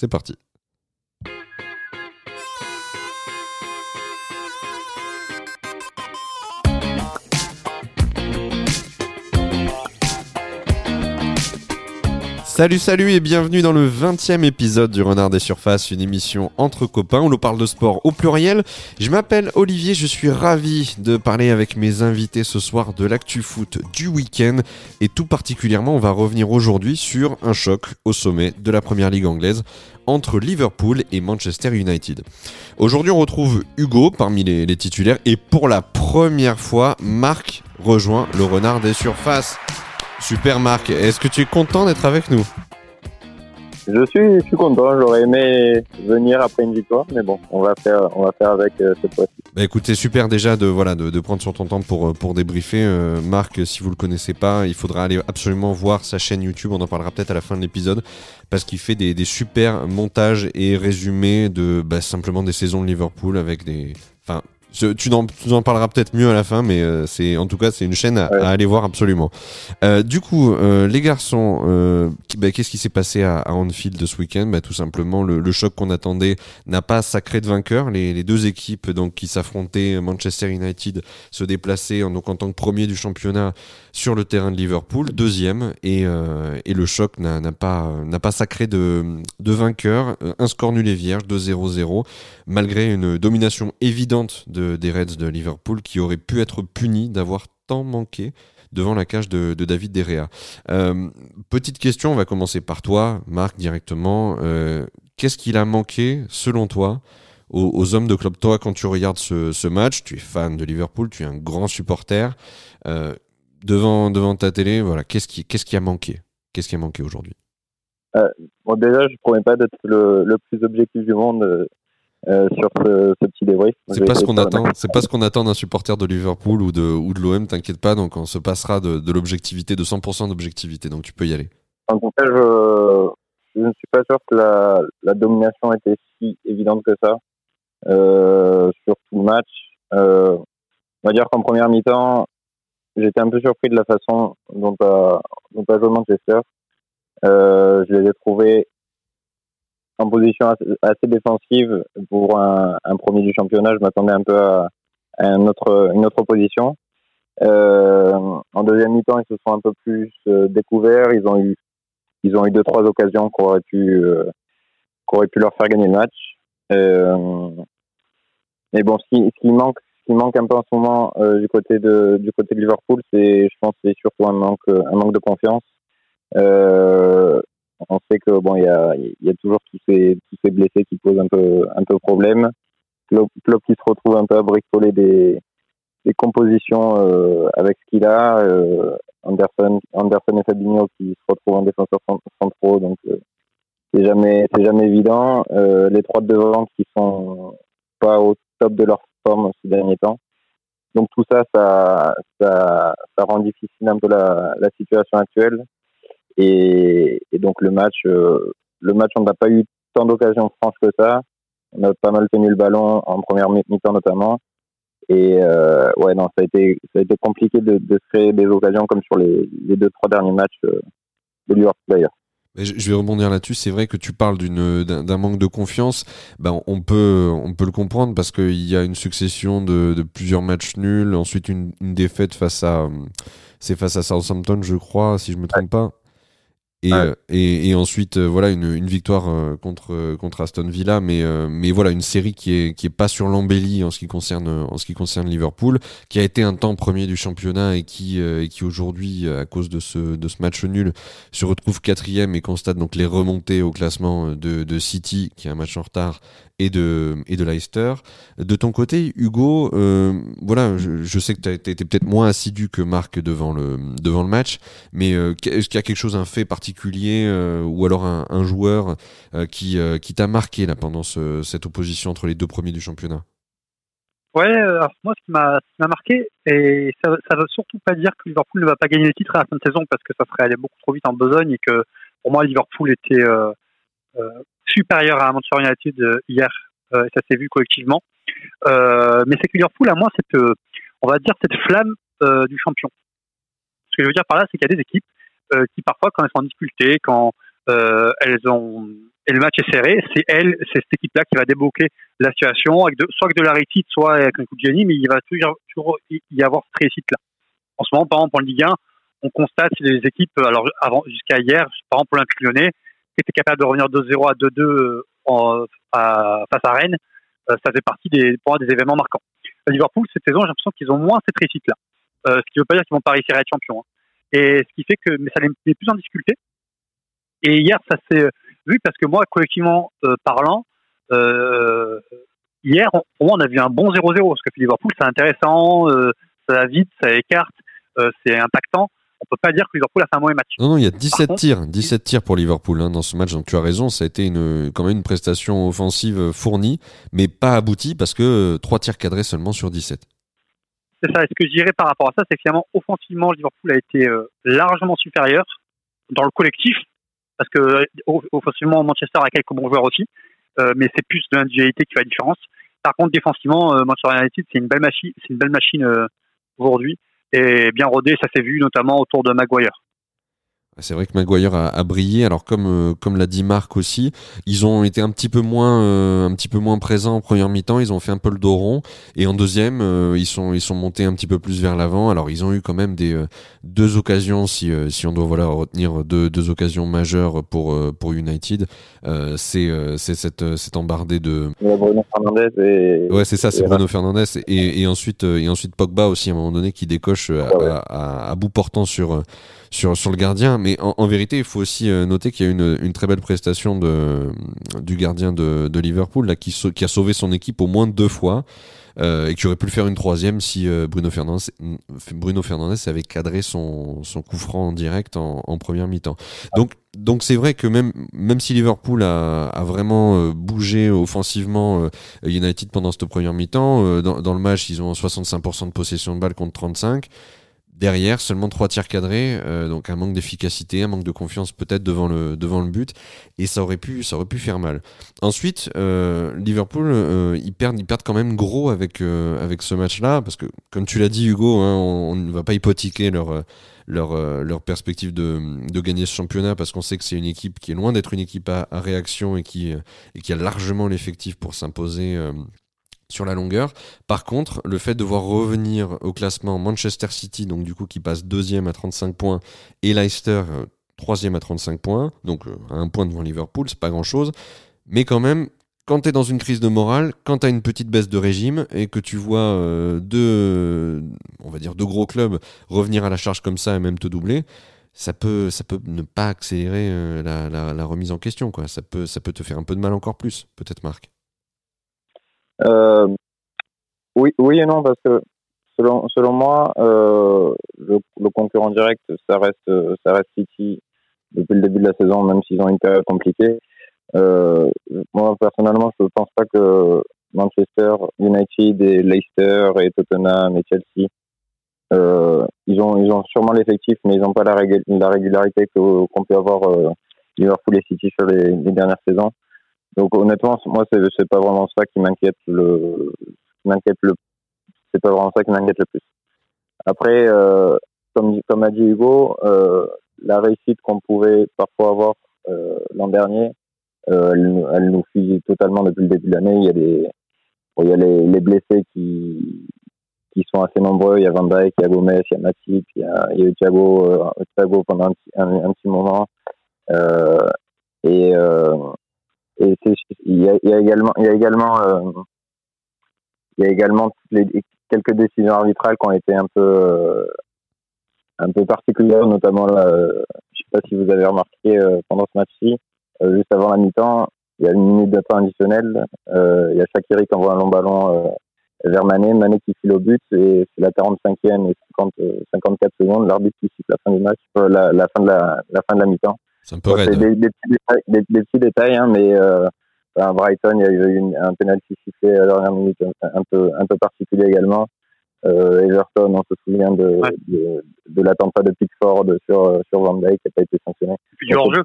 C'est parti. Salut, salut et bienvenue dans le 20e épisode du Renard des Surfaces, une émission entre copains où l'on parle de sport au pluriel. Je m'appelle Olivier, je suis ravi de parler avec mes invités ce soir de l'actu foot du week-end et tout particulièrement on va revenir aujourd'hui sur un choc au sommet de la première ligue anglaise entre Liverpool et Manchester United. Aujourd'hui on retrouve Hugo parmi les, les titulaires et pour la première fois Marc rejoint le Renard des Surfaces. Super Marc, est-ce que tu es content d'être avec nous? Je suis, je suis content, j'aurais aimé venir après une victoire, mais bon, on va faire, on va faire avec euh, cette fois-ci. Bah écoute, c'est super déjà de, voilà, de, de, prendre sur ton temps pour, pour débriefer. Euh, Marc, si vous le connaissez pas, il faudra aller absolument voir sa chaîne YouTube, on en parlera peut-être à la fin de l'épisode, parce qu'il fait des, des, super montages et résumés de bah, simplement des saisons de Liverpool avec des... Enfin, tu en, tu en parleras peut-être mieux à la fin, mais euh, c'est en tout cas c'est une chaîne à, Ouais. à aller voir absolument. Euh, du coup, euh, les garçons, euh, bah, qu'est-ce qui s'est passé à, à Anfield ce week-end? Bah, Tout simplement, le, le choc qu'on attendait n'a pas sacré de vainqueur. Les, les deux équipes donc qui s'affrontaient, Manchester United se déplaçaient en, donc en tant que premier du championnat sur le terrain de Liverpool, deuxième, et, euh, et le choc n'a n'a pas n'a pas sacré de, de vainqueur. Un score nul et vierge, 2-0-0 malgré une domination évidente de, des Reds de Liverpool qui aurait pu être puni d'avoir tant manqué devant la cage de, David Derrea. Euh, petite question, on va commencer par toi, Marc, directement. Euh, Qu'est-ce qu'il a manqué, selon toi, aux, hommes de club? Toi, quand tu regardes ce, match, tu es fan de Liverpool, tu es un grand supporter. Euh, devant, devant ta télé, voilà, qu'est-ce qui, qui a manqué? Qu'est-ce qui a manqué aujourd'hui? Bon, déjà, je promets pas d'être le, le plus objectif du monde euh, sur ce, ce petit débrief. C'est pas ce qu'on attend. C'est pas ce qu'on attend d'un supporter de Liverpool ou de ou de l'OM. T'inquiète pas. Donc on se passera de, de l'objectivité, de 100% d'objectivité. Donc tu peux y aller. En tout cas, je, je ne suis pas sûr que la, la domination était si évidente que ça euh, sur tout le match. Euh, on va dire qu'en première mi-temps, j'étais un peu surpris de la façon dont a, dont a joué Manchester. Je les ai trouvés en position assez, défensive pour un, premier du championnat. Je m'attendais un peu à, une autre position. Euh, en deuxième mi-temps, ils se sont un peu plus euh, découverts. Ils ont eu ils ont eu deux trois occasions qui auraient pu euh, pu leur faire gagner le match. Mais bon, ce qui, manque, un peu en ce moment du côté de du Liverpool, c'est, je pense, surtout un manque de confiance. On sait que bon, il y a y a toujours tous ces tous ces blessés qui posent un peu un peu problème. Klopp, Klopp qui se retrouve un peu à bricoler des des compositions euh, avec ce qu'il a. Euh, Anderson, Anderson et Fabinho qui se retrouvent en défenseur cent- centraux, donc euh, c'est jamais jamais évident. Euh, les trois de devant qui sont pas au top de leur forme ces derniers temps. Donc tout ça, ça, ça, ça rend difficile un peu la, la situation actuelle. Et, donc le match, euh, le match, on n'a pas eu tant d'occasions franches que ça. On a pas mal tenu le ballon en première mi- mi-temps notamment. Et euh, ouais, non, ça a été, compliqué de, créer des occasions comme sur les, deux, trois derniers matchs euh, de Liverpool d'ailleurs. Mais je, vais rebondir là-dessus. C'est vrai que tu parles d'un manque de confiance. Ben on peut on peut le comprendre parce qu'il y a une succession de, plusieurs matchs nuls. Ensuite une, défaite face à c'est face à Southampton, je crois, si je me trompe pas. Et, Ouais. euh, et, et ensuite, euh, voilà, une, une victoire euh, contre, contre Aston Villa, mais, mais voilà, une série qui est, qui est pas sur l'embellie en ce qui concerne, en ce qui concerne Liverpool, qui a été un temps premier du championnat et qui, et qui aujourd'hui, à cause de ce, de ce match nul, se retrouve quatrième et constate donc les remontées au classement de, de City, qui a un match en retard, et de, et de Leicester. De ton côté, Hugo, euh, voilà, je, je sais que tu as été peut-être moins assidu que Marc devant le, devant le match, mais euh, est-ce qu'il y a quelque chose, un fait particulier, euh, ou alors un, joueur euh, qui, euh, qui t'a marqué pendant ce- cette opposition entre les deux premiers du championnat? Ouais, moi, ce qui m'a marqué, et ça ça veut surtout pas dire que Liverpool ne va pas gagner le titre à la fin de saison, parce que ça serait aller beaucoup trop vite en besogne, et que pour moi, Liverpool était euh, euh, supérieur à Manchester United hier, et ça s'est vu collectivement. Mais c'est que Liverpool a moins cette, on va dire, cette flamme du champion. Ce que je veux dire par là, c'est qu'il y a des équipes qui parfois, quand elles sont en difficulté, quand euh, elles ont le match est serré. C'est elle, c'est cette équipe-là qui va débloquer la situation avec soit avec de la réussite, soit avec un coup de génie, mais il va toujours, y avoir cette réussite-là. En ce moment, par exemple, en Ligue 1, on constate les équipes, alors jusqu'à hier, par exemple, l'Olympique Lyonnais, qui était capable de revenir 2-0 à 2-2 en, à, face à Rennes, euh, ça fait partie des, pour des événements marquants. À Liverpool, cette saison, j'ai l'impression qu'ils ont moins cette réussite-là. Euh, ce qui ne veut pas dire qu'ils vont pas réussir à être champions. Hein. Et ce qui fait que, mais ça les met plus en difficulté. Et hier, ça s'est vu parce que moi, collectivement euh, parlant, euh, hier, on, pour moi, on a vu un bon 0-0 parce que Liverpool, c'est intéressant, euh, ça va vite, ça écarte, euh, c'est impactant. On peut pas dire que Liverpool a fait un mauvais match. Non, non, il y a 17 tirs, 17 tirs pour Liverpool hein, dans ce match. Donc tu as raison, ça a été une, quand même une prestation offensive fournie, mais pas aboutie parce que 3 tirs cadrés seulement sur 17. C'est ça. Et ce que je dirais par rapport à ça, c'est que finalement, offensivement, Liverpool a été largement supérieur dans le collectif parce que offensivement Manchester a quelques bons joueurs aussi, euh, mais c'est plus de l'individualité qui fait la différence. Par contre, défensivement, euh, Manchester United c'est une belle machine, c'est une belle machine euh, aujourd'hui et bien rodée. Ça s'est vu notamment autour de Maguire. C'est vrai que Maguire a, a, brillé. Alors comme euh, comme l'a dit Marc aussi, ils ont été un petit peu moins euh, un petit peu moins présents en première mi-temps. Ils ont fait un peu le dos rond et en deuxième euh, ils sont ils sont montés un petit peu plus vers l'avant. Alors ils ont eu quand même des deux occasions si si on doit voilà retenir deux deux occasions majeures pour pour United. c'est c'est cette cette embardée de Bruno Fernandez et ouais c'est ça c'est Bruno Fernandez et, et ensuite et ensuite Pogba aussi à un moment donné qui décoche à, à, à bout portant sur sur, sur le gardien. Mais en, en vérité, il faut aussi euh, noter qu'il y a une, une très belle prestation de, du gardien de, de Liverpool là, qui, qui a sauvé son équipe au moins deux fois. Euh, et qui aurait pu le faire une troisième si euh, Bruno Fernandez, Bruno Fernandez avait cadré son, son coup franc en direct en, en première mi-temps. Donc donc c'est vrai que même même si Liverpool a, a vraiment euh, bougé offensivement euh, United pendant cette première mi-temps, euh, dans, dans, le match ils ont 65% de possession de balle contre 35. Derrière, seulement trois tirs cadrés, euh, donc un manque d'efficacité, un manque de confiance peut-être devant le devant le but, et ça aurait pu ça aurait pu faire mal. Ensuite, euh, Liverpool, euh, ils perdent ils perdent quand même gros avec euh, avec ce match-là, parce que comme tu l'as dit Hugo, hein, on ne va pas hypothéquer leur leur leur perspective de de gagner ce championnat, parce qu'on sait que c'est une équipe qui est loin d'être une équipe à, à, réaction et qui et qui a largement l'effectif pour s'imposer sur la longueur. Par contre, le fait de voir revenir au classement Manchester City, donc du coup qui passe deuxième à 35 points, et Leicester euh, troisième à 35 points, donc euh, un point devant Liverpool, c'est pas grand chose. Mais quand même, quand tu es dans une crise de morale, quand tu as une petite baisse de régime et que tu vois euh, deux, gros clubs revenir à la charge comme ça et même te doubler, ça peut, ne pas accélérer la, remise en question. Ça peut te faire un peu de mal encore plus, peut-être Marc. Euh, oui, oui et non, parce que selon, selon moi, euh, le, concurrent direct, ça reste, ça reste City depuis le début de la saison, même s'ils ont une période compliquée. Euh, moi, personnellement, je ne pense pas que Manchester United et Leicester et Tottenham et Chelsea, ils ont, ils ont sûrement l'effectif, mais ils n'ont pas la, la régularité qu'on qu peut avoir Liverpool et City sur les dernières saisons. Donc honnêtement, moi c'est c'est pas vraiment ça qui m'inquiète le m'inquiète le c'est pas vraiment ça qui m'inquiète le plus. Après, euh, comme comme a dit Hugo, euh, la réussite qu'on pouvait parfois avoir euh, l'an dernier, elle, elle, nous fuit totalement depuis le début de l'année. Il y a des il y a les, les, blessés qui qui sont assez nombreux. Il y a Van Dijk, il y a Gomez, il y a Matip, il y a, il y a eu Thiago, Thiago pendant un, un, un petit moment. Et il y a, également y a également euh, y a également quelques décisions arbitrales qui ont été un peu euh, un peu particulières notamment là, euh, je sais pas si vous avez remarqué euh, pendant ce match-ci juste avant la mi-temps il y a une minute de temps additionnel il y a Shakiri qui envoie un long ballon vers Mané Mané qui file au but et c'est la 45e et 50 54 secondes l'arbitre qui siffle la fin du match la, fin de la fin de la mi-temps c'est un peu raide. Des, des, petits détails, des, des petits détails hein, mais euh, à Brighton, il y a eu une, un penalty sifflé à la dernière minute un peu, un peu particulier également. Euh, Everton, on se souvient de, ouais. de, de l'attentat de Pickford sur, sur Van Dijk qui n'a pas été sanctionné. Et puis du hors-jeu.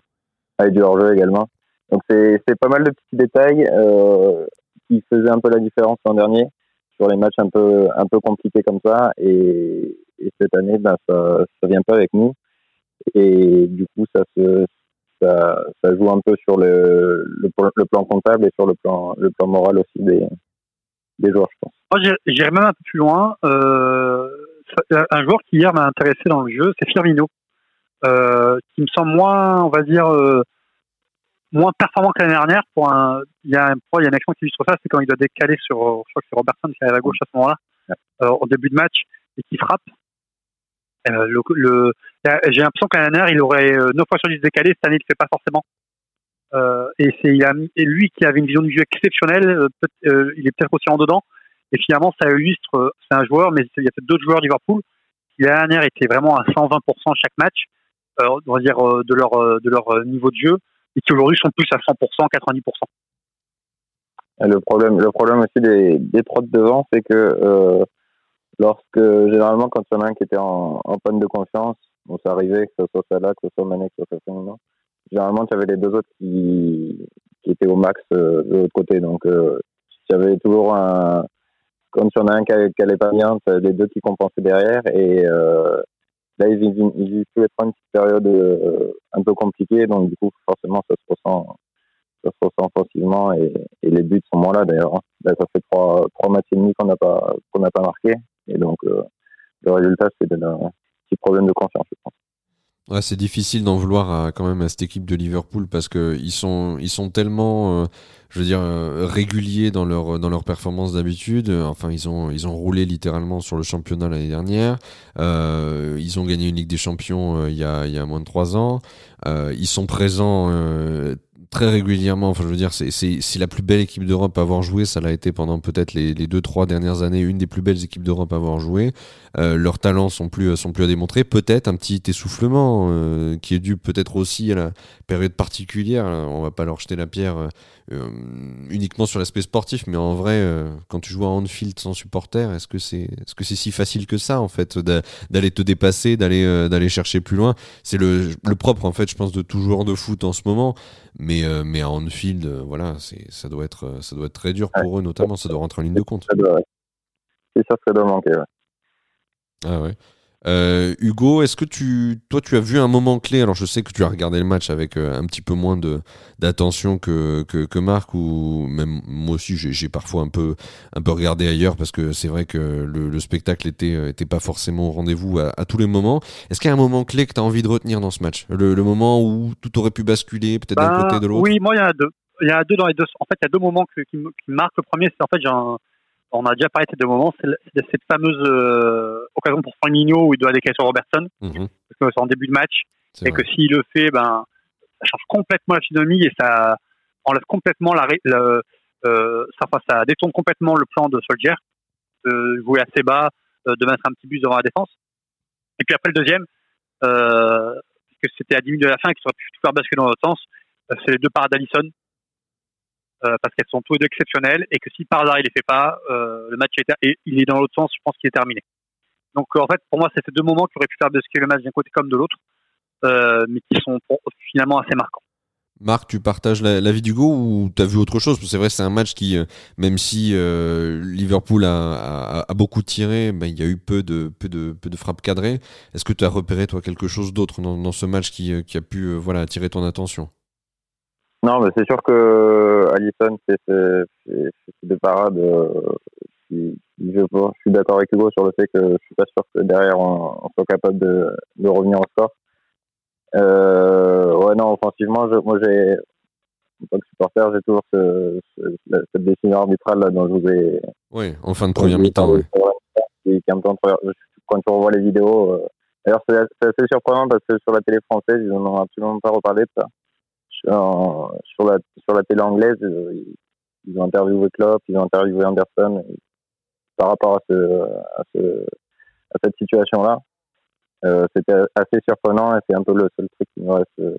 Ah, du hors-jeu également. Donc c'est pas mal de petits détails euh, qui faisaient un peu la différence l'an dernier sur les matchs un peu, un peu compliqués comme ça. Et, et cette année, ben, ça ne vient pas avec nous et du coup ça se ça, ça joue un peu sur le, le, le, plan comptable et sur le plan, le plan moral aussi des, des joueurs, je pense. Moi, j'irais même un peu plus loin. Euh, un joueur qui hier m'a intéressé dans le jeu, c'est Firmino, euh, qui me semble moins, on va dire, euh, moins performant que l'année dernière. Pour un, il y a un, il y a une action qui illustre ça, c'est quand il doit décaler sur, je crois que c'est Robertson qui est à la gauche à ce moment-là, euh, au début de match, et qui frappe. Euh, j'ai l'impression l'année dernière, il aurait 9 fois sur 10 décalé. Cette année, il ne le fait pas forcément. Euh, et c'est lui qui avait une vision du jeu exceptionnelle. Euh, euh, il est peut-être aussi en dedans. Et finalement, ça illustre. C'est un joueur, mais il y a peut-être d'autres joueurs du Liverpool qui l'année dernière étaient vraiment à 120% chaque match, on va dire de leur de leur niveau de jeu, et qui aujourd'hui sont plus à 100%, 90%. Le problème, le problème aussi des, des de devant, c'est que lorsque généralement quand il y en a un qui était en, en panne de confiance, on ça arrivait que ce soit Salah, que ce soit Mané, que ce soit Firmino, généralement, tu avais les deux autres qui, qui étaient au max euh, de l'autre côté. Donc, euh, tu avais toujours un. Comme si on a un qui n'allait pas bien, tu les deux qui compensaient derrière. Et euh, là, ils, ils, ils être une petite période euh, un peu compliquée. Donc, du coup, forcément, ça se ressent, ça se ressent offensivement. Et, et les buts sont moins là, d'ailleurs. Là, ça fait trois, trois matchs et demi qu'on n'a pas, qu'on n'a pas marqué. Et donc, euh, le résultat, c'est un petit problème de confiance, je pense. Ouais, c'est difficile d'en vouloir à, quand même à cette équipe de Liverpool parce que ils sont ils sont tellement euh, je veux dire euh, réguliers dans leur dans leur performance d'habitude. Enfin, ils ont ils ont roulé littéralement sur le championnat l'année dernière. Ils ont gagné une Ligue des Champions il y a il y a moins de trois ans. ils sont présents très régulièrement. Enfin, je veux dire, c'est, la plus belle équipe d'Europe à avoir joué. Ça l'a été pendant peut-être les, les deux, trois dernières années, une des plus belles équipes d'Europe à avoir joué. Euh, leurs talents sont plus, sont plus à démontrer. Peut-être un petit essoufflement euh, qui est dû peut-être aussi à la période particulière. On va pas leur jeter la pierre euh, uniquement sur l'aspect sportif, mais en vrai, euh, quand tu joues à Anfield sans supporter, est-ce que c'est, est-ce que c'est si facile que ça en fait d'aller te dépasser, d'aller, euh, d'aller chercher plus loin? C'est le, le propre en fait, je pense, de tout joueur de foot en ce moment. Mais, mais à Anfield, voilà, ça doit être, ça doit être très dur pour eux, notamment. Ça doit rentrer en ligne de compte. C'est ça, ça doit manquer. Ah ouais. Euh, Hugo, est-ce que tu, toi, tu as vu un moment clé? Alors, je sais que tu as regardé le match avec euh, un petit peu moins de d'attention que, que, que Marc, ou même moi aussi, j'ai parfois un peu un peu regardé ailleurs parce que c'est vrai que le, le, spectacle était euh, était pas forcément au rendez-vous à, à, tous les moments. Est-ce qu'il y a un moment clé que tu as envie de retenir dans ce match? Le, le, moment où tout aurait pu basculer, peut-être d'un bah, côté de l'autre? Oui, moi, il y en a deux. Il y a deux dans les deux. En fait, il y a deux moments qui, qui, marquent. Le premier, c'est en fait, j'ai un on a déjà parlé de deux moments, c'est cette fameuse euh, occasion pour Firmino où il doit décaler sur Robertson, mhm. parce que c'est en début de match, et que s'il le fait, ben, ça change complètement la physionomie et ça enlève complètement la, euh, ça, ça détourne complètement le plan de Soldier, de jouer assez bas, euh, de mettre un petit bus devant la défense. Et puis après le deuxième, que c'était à 10 minutes de la fin et qu'il aurait pu tout faire basculer dans l'autre sens, c'est les deux parades d'Alisson euh, parce qu'elles sont toutes deux exceptionnelles et que si par hasard il les fait pas, euh, le match est il est dans l'autre sens, je pense qu'il est terminé. Donc en fait, pour moi, ces deux moments qui auraient pu faire basculer le match d'un côté comme de l'autre, euh, mais qui sont finalement assez marquants. Marc, tu partages l'avis d'Hugo ou tu as vu autre chose? C'est vrai, c'est un match qui, même si Liverpool a, beaucoup tiré, ben, il y a eu peu de, peu de, peu de frappes cadrées. Est-ce que tu as repéré, toi, quelque chose d'autre dans, ce match qui, qui a pu voilà, attirer ton attention? Non, mais c'est sûr que Allison, c'est des parades. Euh, qui, je, je, suis d'accord avec Hugo sur le fait que je suis pas sûr que derrière on, soit capable de, de, revenir au score. Euh, ouais, non, offensivement, je, moi j'ai, en tant que supporter, j'ai toujours ce, ce, cette décision arbitrale là dont je vous ai. Oui, en fin de première mi-temps. Oui. quand tu revois les vidéos, euh, d'ailleurs c'est assez surprenant parce que sur la télé française, ils n'en ont absolument pas reparlé de ça sur, la, sur la télé anglaise, euh, ils, ont interviewé Klopp, ils ont interviewé Anderson par rapport à, ce, à, ce, à cette situation-là. Euh, c'était assez surprenant et c'est un peu le seul truc qui me reste euh,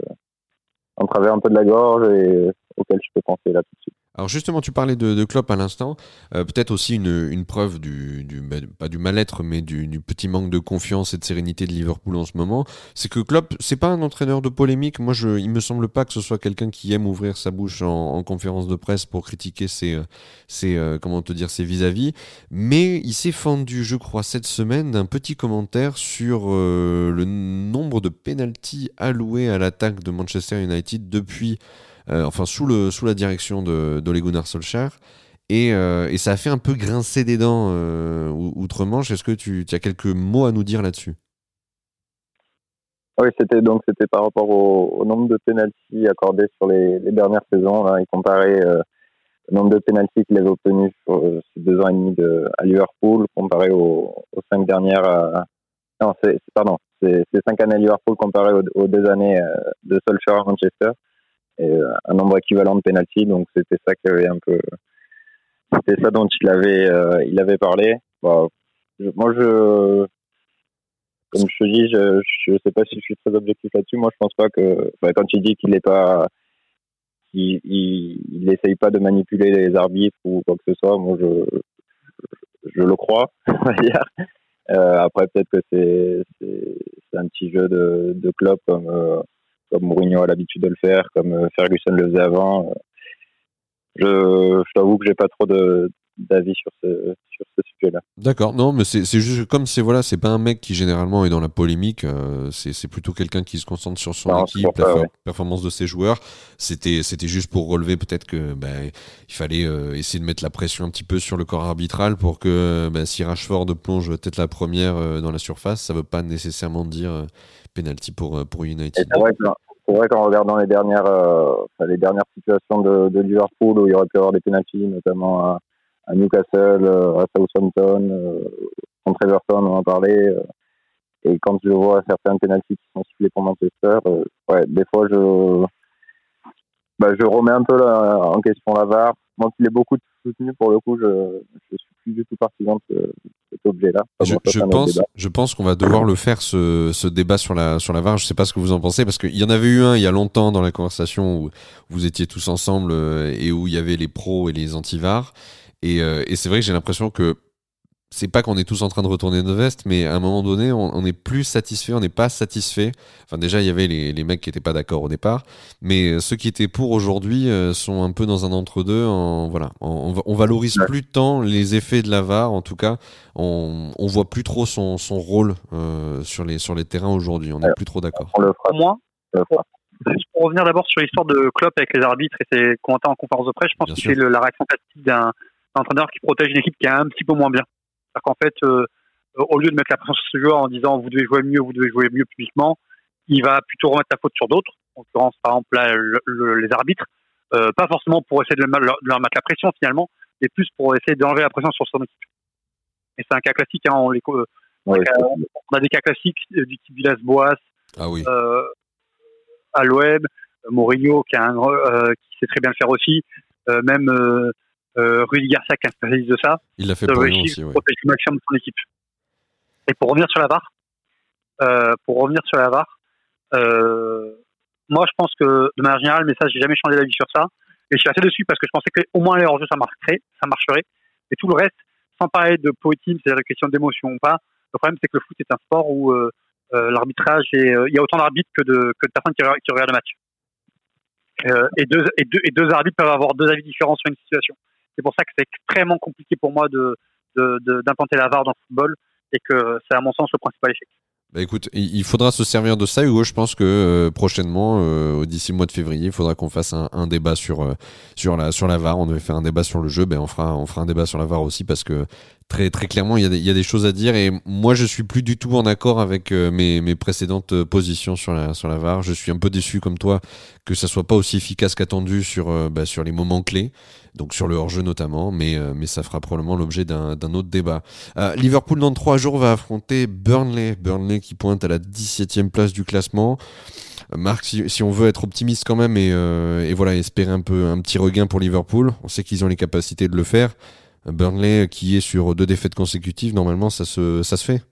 en travers un peu de la gorge et auquel je peux penser là tout de suite. Alors justement, tu parlais de, de Klopp à l'instant, euh, peut-être aussi une, une preuve du, du bah, pas du mal-être, mais du, du, petit manque de confiance et de sérénité de Liverpool en ce moment. C'est que Klopp, c'est pas un entraîneur de polémique. Moi, je, il me semble pas que ce soit quelqu'un qui aime ouvrir sa bouche en, en, conférence de presse pour critiquer ses, ses euh, comment te dire, ses vis-à-vis. Mais il s'est fendu, je crois, cette semaine d'un petit commentaire sur euh, le nombre de pénalties alloués à l'attaque de Manchester United depuis euh, enfin sous, le, sous la direction d'Ole Gunnar. Et, euh, et, ça a fait un peu grincer des dents euh, outre-Manche. Est-ce que tu, as quelques mots à nous dire là-dessus? Oui, c'était donc c'était par rapport au, nombre de pénalties accordés sur les, les, dernières saisons. Il comparait euh, le nombre de pénalties qu'il avait obtenus sur euh, ces deux ans et demi de, à Liverpool comparé aux, cinq dernières. Non, c'est pardon, c'est cinq années à Liverpool comparé aux, aux deux années de Solskjaer à Manchester euh, un nombre équivalent de penalty. Donc c'était ça qui avait un peu, c'était ça dont il avait, euh, il avait parlé. Bah, moi je, comme je te dis, je, je sais pas si je suis très objectif là-dessus. Moi, je pense pas que, enfin, quand tu dis qu'il n'est pas, il, il, il essaye pas de manipuler les arbitres ou quoi que ce soit. Moi, je, je le crois, on va dire. Euh, après, peut-être que c'est, c'est, un petit jeu de, de club comme, comme Mourinho a l'habitude de le faire, comme euh, Ferguson le faisait avant. Je, je t'avoue que j'ai pas trop de, d'avis sur ce, sur ce sujet-là. D'accord, non, mais c'est, juste comme c'est voilà, c'est pas un mec qui généralement est dans la polémique, euh, c'est, plutôt quelqu'un qui se concentre sur son non, équipe, la ouais. performance de ses joueurs. C'était, c'était juste pour relever peut-être que ben, il fallait euh, essayer de mettre la pression un petit peu sur le corps arbitral pour que ben, si Rashford plonge peut-être la première euh, dans la surface, ça veut pas nécessairement dire euh, penalty pour pour United. C'est vrai, qu'en regardant les dernières enfin, les dernières situations de, Liverpool où il y aurait pu avoir des penalties, notamment à Newcastle, euh, à Southampton, euh, contre Everton, on en parlait. Euh, et quand je vois certains pénaltys qui sont sifflés pour Manchester, ouais, des fois je, bah, je remets un peu en question la VAR. Moi qui l'ai beaucoup soutenu, pour le coup, je ne suis plus du tout partisan de objet-là. je, pense, je pense qu'on va devoir le faire, ce, ce débat sur la, sur la VAR. Je ne sais pas ce que vous en pensez, parce qu'il y en avait eu un il y a longtemps dans la conversation où vous étiez tous ensemble et où il y avait les pros et les anti-VAR. Et, euh, et c'est vrai que j'ai l'impression que c'est pas qu'on est tous en train de retourner nos vestes, mais à un moment donné, on, on est plus satisfait, on n'est pas satisfait. Enfin, déjà, il y avait les, les mecs qui étaient pas d'accord au départ, mais ceux qui étaient pour aujourd'hui euh, sont un peu dans un entre-deux. En, voilà, on, on, valorise ouais. plus tant les effets de la VAR. En tout cas, on, on voit plus trop son, son rôle euh, sur les sur les terrains aujourd'hui. On n'est plus trop d'accord. Moi, juste pour revenir d'abord sur l'histoire de Klopp avec les arbitres et ses commentaires en conférence de presse, je pense que c'est la réaction classique d'un entraîneur qui protège une équipe qui est un petit peu moins bien. C'est-à-dire qu'en fait, euh, au lieu de mettre la pression sur ce joueur en disant vous devez jouer mieux, vous devez jouer mieux publiquement, il va plutôt remettre la faute sur d'autres, en l'occurrence par exemple là, le, le, les arbitres, euh, pas forcément pour essayer de leur, de leur, mettre la pression finalement, mais plus pour essayer d'enlever la pression sur son équipe. Et c'est un cas classique, hein, on, les, euh, ouais, on, a des cas classiques du type Villas-Boas, ah oui. euh, à l'OM, Mourinho qui, a un, qui sait très bien le faire aussi, même euh, Rudy Garcia qui est un spécialiste de ça. Il l'a fait pour aussi, ouais. protéger le maximum de son équipe. Et pour revenir sur la VAR, pour revenir sur la VAR, moi je pense que de manière générale, mais ça j'ai jamais changé d'avis sur ça, et je suis assez dessus parce que je pensais qu'au moins les hors-jeux ça marcherait, ça marcherait, et tout le reste, sans parler de poétisme, c'est-à-dire de question d'émotion ou pas, le problème c'est que le foot est un sport où euh, euh, l'arbitrage euh, il y a autant d'arbitres que de, que de personnes qui, qui regardent le match. Euh, et, deux, et, deux, et deux arbitres peuvent avoir deux avis différents sur une situation. C'est pour ça que c'est extrêmement compliqué pour moi de, d'implanter la VAR dans le football et que c'est à mon sens le principal échec. Bah écoute, il faudra se servir de ça, Hugo. Je pense que euh, prochainement, euh, d'ici le mois de février, il faudra qu'on fasse un, un, débat sur euh, sur la sur la VAR. On devait faire un débat sur le jeu, ben on fera on fera un débat sur la VAR aussi parce que très très clairement, il y a des, choses à dire et moi je suis plus du tout en accord avec euh, mes précédentes euh, positions sur la sur la VAR. Je suis un peu déçu comme toi que ça soit pas aussi efficace qu'attendu sur euh, bah, sur les moments clés donc sur le hors-jeu notamment, mais, mais ça fera probablement l'objet d'un autre débat. Liverpool dans trois jours va affronter Burnley, Burnley qui pointe à la 17e place du classement. Marc, si, on veut être optimiste quand même et, et, voilà espérer un peu un petit regain pour Liverpool, on sait qu'ils ont les capacités de le faire. Burnley qui est sur deux défaites consécutives, normalement ça se, ça se fait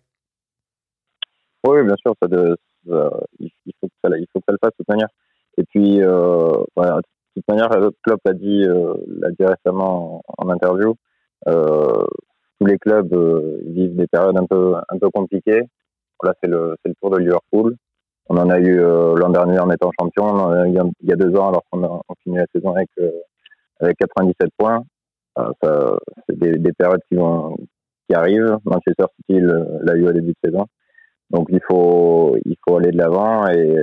Oui, bien sûr, de, ça, il, faut que ça, il faut que ça le fasse de toute manière. Et puis, euh, voilà, toute manière, Klopp l'a dit, l'a dit récemment en, interview. tous les clubs vivent des périodes un peu un peu compliquées. Là, c'est le le tour de Liverpool. On en a eu l'an dernier en étant champion, il y, a, deux ans alors qu'on a fini la saison avec avec 97 points. Ça, c'est des, des, périodes qui vont qui arrivent. Manchester City l'a eu au début de saison. Donc il faut il faut aller de l'avant et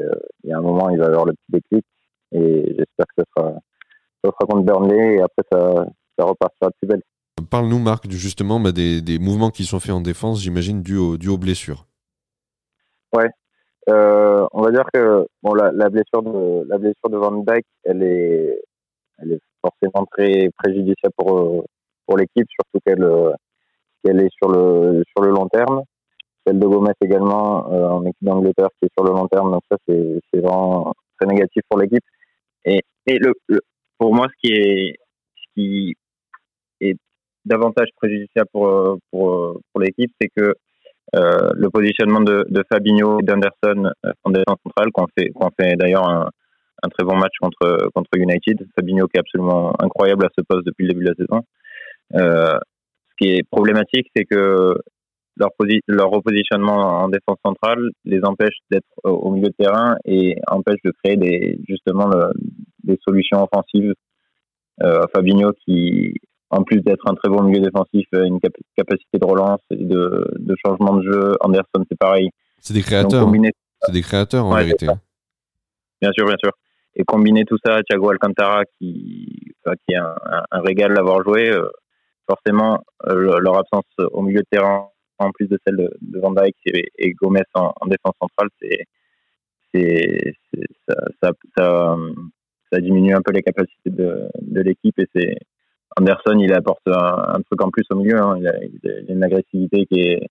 il y a un moment il va y avoir le petit déclic et j'espère que ça sera ça sera contre Burnley et après ça ça repartira de plus belle. Parle-nous Marc justement bah, des, des mouvements qui sont faits en défense, j'imagine dû aux, dû aux blessures. Ouais, euh, on va dire que bon la, la, blessure de la blessure de Van elle est elle est forcément très préjudiciable pour pour l'équipe, surtout qu'elle qu'elle est sur le sur le long terme celle de Gomez également euh, en équipe d'Angleterre qui est sur le long terme. Donc ça, c'est vraiment très négatif pour l'équipe. Et, et le, pour moi, ce qui est, ce qui est davantage préjudiciable pour, pour, pour l'équipe, c'est que euh, le positionnement de, de Fabinho et d'Anderson euh, en défense centrale, qu'on fait, qu'on fait d'ailleurs un, un, très bon match contre, contre United. Fabinho qui est absolument incroyable à ce poste depuis le début de la saison. Euh, ce qui est problématique, c'est que leur, leur repositionnement en défense centrale les empêche d'être au milieu de terrain et empêche de créer des, justement des solutions offensives. Euh, Fabinho qui, en plus d'être un très bon milieu défensif, a une capacité de relance et de, de, changement de jeu. Anderson, c'est pareil. C'est des créateurs. Hein. C'est des créateurs en vérité. Bien sûr, bien sûr. Et combiner tout ça, Thiago Alcantara qui, qui est un, un, régal d'avoir joué, euh, forcément, euh, leur absence au milieu de terrain en plus de celle de, Van Dijk et, Gomez en, défense centrale, ça, diminue un peu les capacités de, l'équipe et c'est Anderson, il apporte un, truc en plus au milieu. Hein. Il, a, une agressivité qui est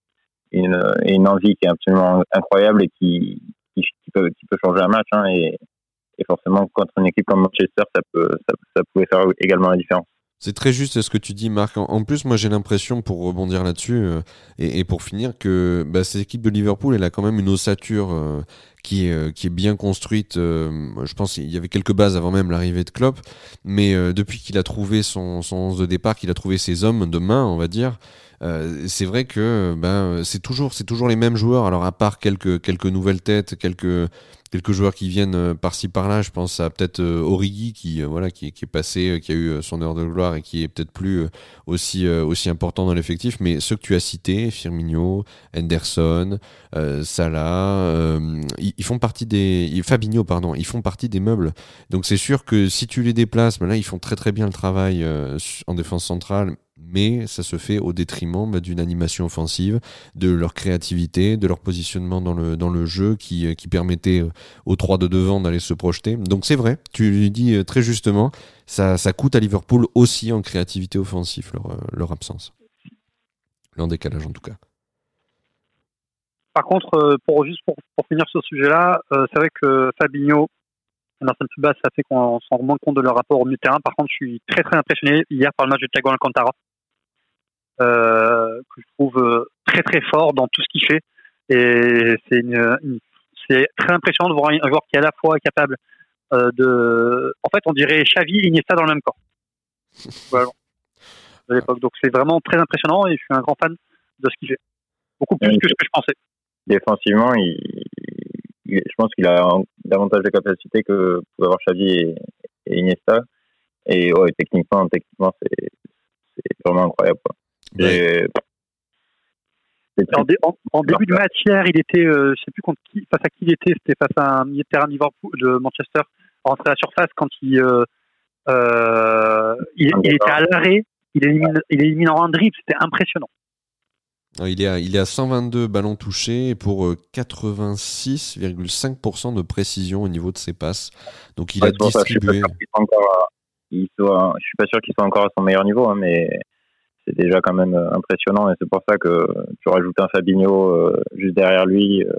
une, et une envie qui est absolument incroyable et qui, peut, changer un match. Hein. Et, et, forcément, contre une équipe comme Manchester, ça, peut, ça, pouvait faire également la différence. C'est très juste ce que tu dis, Marc. En plus, moi, j'ai l'impression, pour rebondir là-dessus euh, et, pour finir, que bah, cette équipe de Liverpool, elle a quand même une ossature euh, qui, est, euh, qui est bien construite. je pense qu'il y avait quelques bases avant même l'arrivée de Klopp, mais depuis qu'il a trouvé son, son 11 de départ, qu'il a trouvé ses hommes de main, on va dire, c'est vrai que ben c'est toujours toujours les mêmes joueurs. Alors à part quelques quelques nouvelles têtes, quelques quelques joueurs qui viennent euh, par-ci par-là. Je pense à peut-être euh, Origi qui euh, voilà qui, qui, est passé, qui a eu son heure de gloire et qui est peut-être plus aussi aussi important dans l'effectif. Mais ceux que tu as cités, Firmino, Henderson, Salah, ils, font partie des Fabinho pardon, ils font partie des meubles. Donc c'est sûr que si tu les déplaces, ben là ils font très très bien le travail en défense centrale mais ça se fait au détriment bah, d'une animation offensive, de leur créativité, de leur positionnement dans le, dans le jeu qui, euh, qui permettait euh, aux trois de devant d'aller se projeter. Donc c'est vrai, tu lui dis euh, très justement, ça, ça coûte à Liverpool aussi en créativité offensive leur, leur absence. En décalage en tout cas. Par contre, pour, juste pour, pour finir sur ce sujet-là, c'est vrai que Fabinho, Anderson Subas, ça fait qu'on s'en rend compte de leur rapport au milieu de terrain. Par contre, je suis très très impressionné hier par le match de Thiago Alcantara. Euh, que je trouve euh, très très fort dans tout ce qu'il fait. Et c'est une, c'est très impressionnant de voir un joueur qui est à la fois capable euh, de, en fait, on dirait Xavi et Iniesta dans le même corps. Voilà. De l'époque. Donc c'est vraiment très impressionnant et je suis un grand fan de ce qu'il fait. Beaucoup plus que ce que je pensais. Défensivement, il, je pense qu'il a davantage de capacités que pouvaient avoir Xavi et, et Iniesta. Et ouais, techniquement, techniquement, c'est, c'est vraiment incroyable. Quoi. En, début de match hier, il était, euh, je sais plus contre qui, face à qui il était, c'était face à un milieu de terrain de Manchester, rentré à la surface quand il, euh, euh, il, était à l'arrêt, il élimine, il élimine en un dribble, c'était impressionnant. Il est, à, il est à 122 ballons touchés pour 86,5% de précision au niveau de ses passes. Donc il a distribué. je, suis suis pas sûr qu'il soit encore à son meilleur niveau, hein, mais c'est déjà quand même euh, impressionnant et c'est pour ça que tu rajoutes un Fabinho euh, juste derrière lui euh,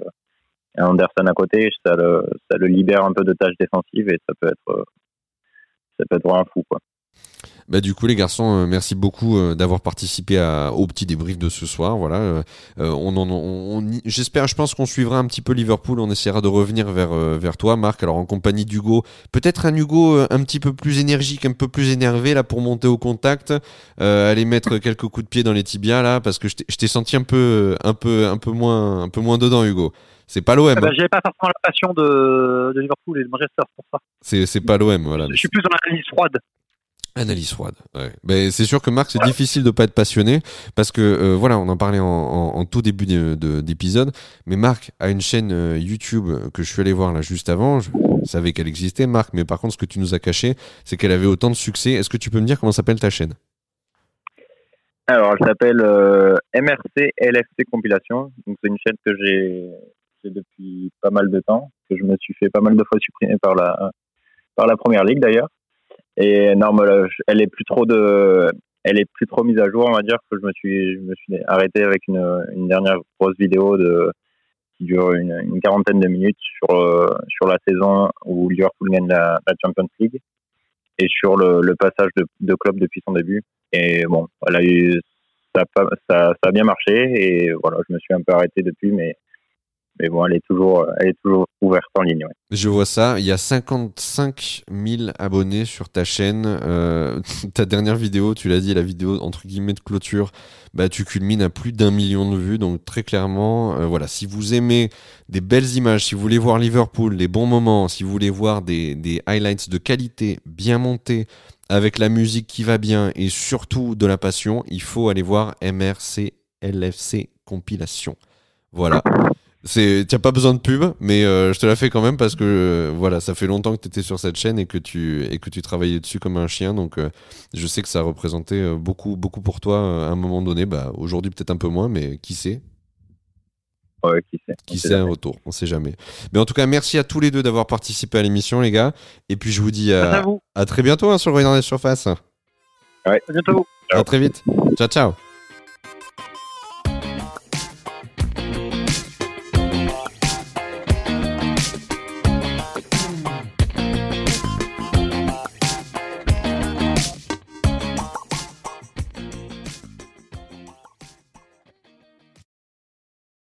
et Anderson à côté, ça le, ça le libère un peu de tâches défensives et ça peut être ça peut être vraiment fou quoi. Bah, du coup, les garçons, euh, merci beaucoup euh, d'avoir participé à, au petit débrief de ce soir. Voilà, euh, on, en, on, j'espère, je pense qu'on suivra un petit peu Liverpool. On essaiera de revenir vers vers toi, Marc. Alors en compagnie d'Hugo, peut-être un Hugo un petit peu plus énergique, un peu plus énervé là pour monter au contact, aller mettre quelques coups de pied dans les tibias là, parce que je t'ai senti un peu un peu un peu moins un peu moins dedans, Hugo. C'est pas l'OM. Ah bah, J'avais pas forcément la passion de, de Liverpool et de Manchester pour ça. C'est pas l'OM, voilà. Je suis plus dans l'analyse froide. Analyse froide. Ouais. C'est sûr que Marc, c'est difficile de pas être passionné parce que euh, voilà, on en parlait en, en, tout début d'épisode. Mais Marc a une chaîne euh, YouTube que je suis allé voir là juste avant. Je savais qu'elle existait, Marc, mais par contre, ce que tu nous as caché, c'est qu'elle avait autant de succès. Est-ce que tu peux me dire comment s'appelle ta chaîne? Alors, elle s'appelle euh, MRC LFC Compilation. Donc, c'est une chaîne que j'ai depuis pas mal de temps, que je me suis fait pas mal de fois supprimer par la par la première ligue d'ailleurs. Et non, elle est plus trop de, elle est plus trop mise à jour, on va dire, que je me suis, je me suis arrêté avec une, une dernière grosse vidéo de, qui dure une, quarantaine de minutes sur, euh, sur la saison où Liverpool gagne la, la Champions League et sur le, le passage de, de club depuis son début. Et bon, elle a eu, ça, ça, ça a bien marché et voilà, je me suis un peu arrêté depuis, mais mais bon, elle est toujours, elle est toujours ouverte en ligne. Je vois ça. Il y a 55 000 abonnés sur ta chaîne. Euh, ta dernière vidéo, tu l'as dit, la vidéo entre guillemets de clôture, bah, tu culmines à plus d'un million de vues. Donc très clairement, euh, voilà, si vous aimez des belles images, si vous voulez voir Liverpool, des bons moments, si vous voulez voir des highlights de qualité bien montés, avec la musique qui va bien et surtout de la passion, il faut aller voir MRC LFC compilation. Voilà. C'est, t'as pas besoin de pub, mais euh, je te la fais quand même parce que euh, voilà, ça fait longtemps que tu étais sur cette chaîne et que tu et que tu travaillais dessus comme un chien, donc euh, je sais que ça a représenté beaucoup beaucoup pour toi à un moment donné. Bah aujourd'hui peut-être un peu moins, mais qui sait? Ouais, qui sait Qui sait un retour, on sait jamais. Mais en tout cas, merci à tous les deux d'avoir participé à l'émission, les gars. Et puis je vous dis à, à, à très bientôt hein, sur le Voyant des Surface. Ouais, à bientôt. À très vite. Ciao ciao.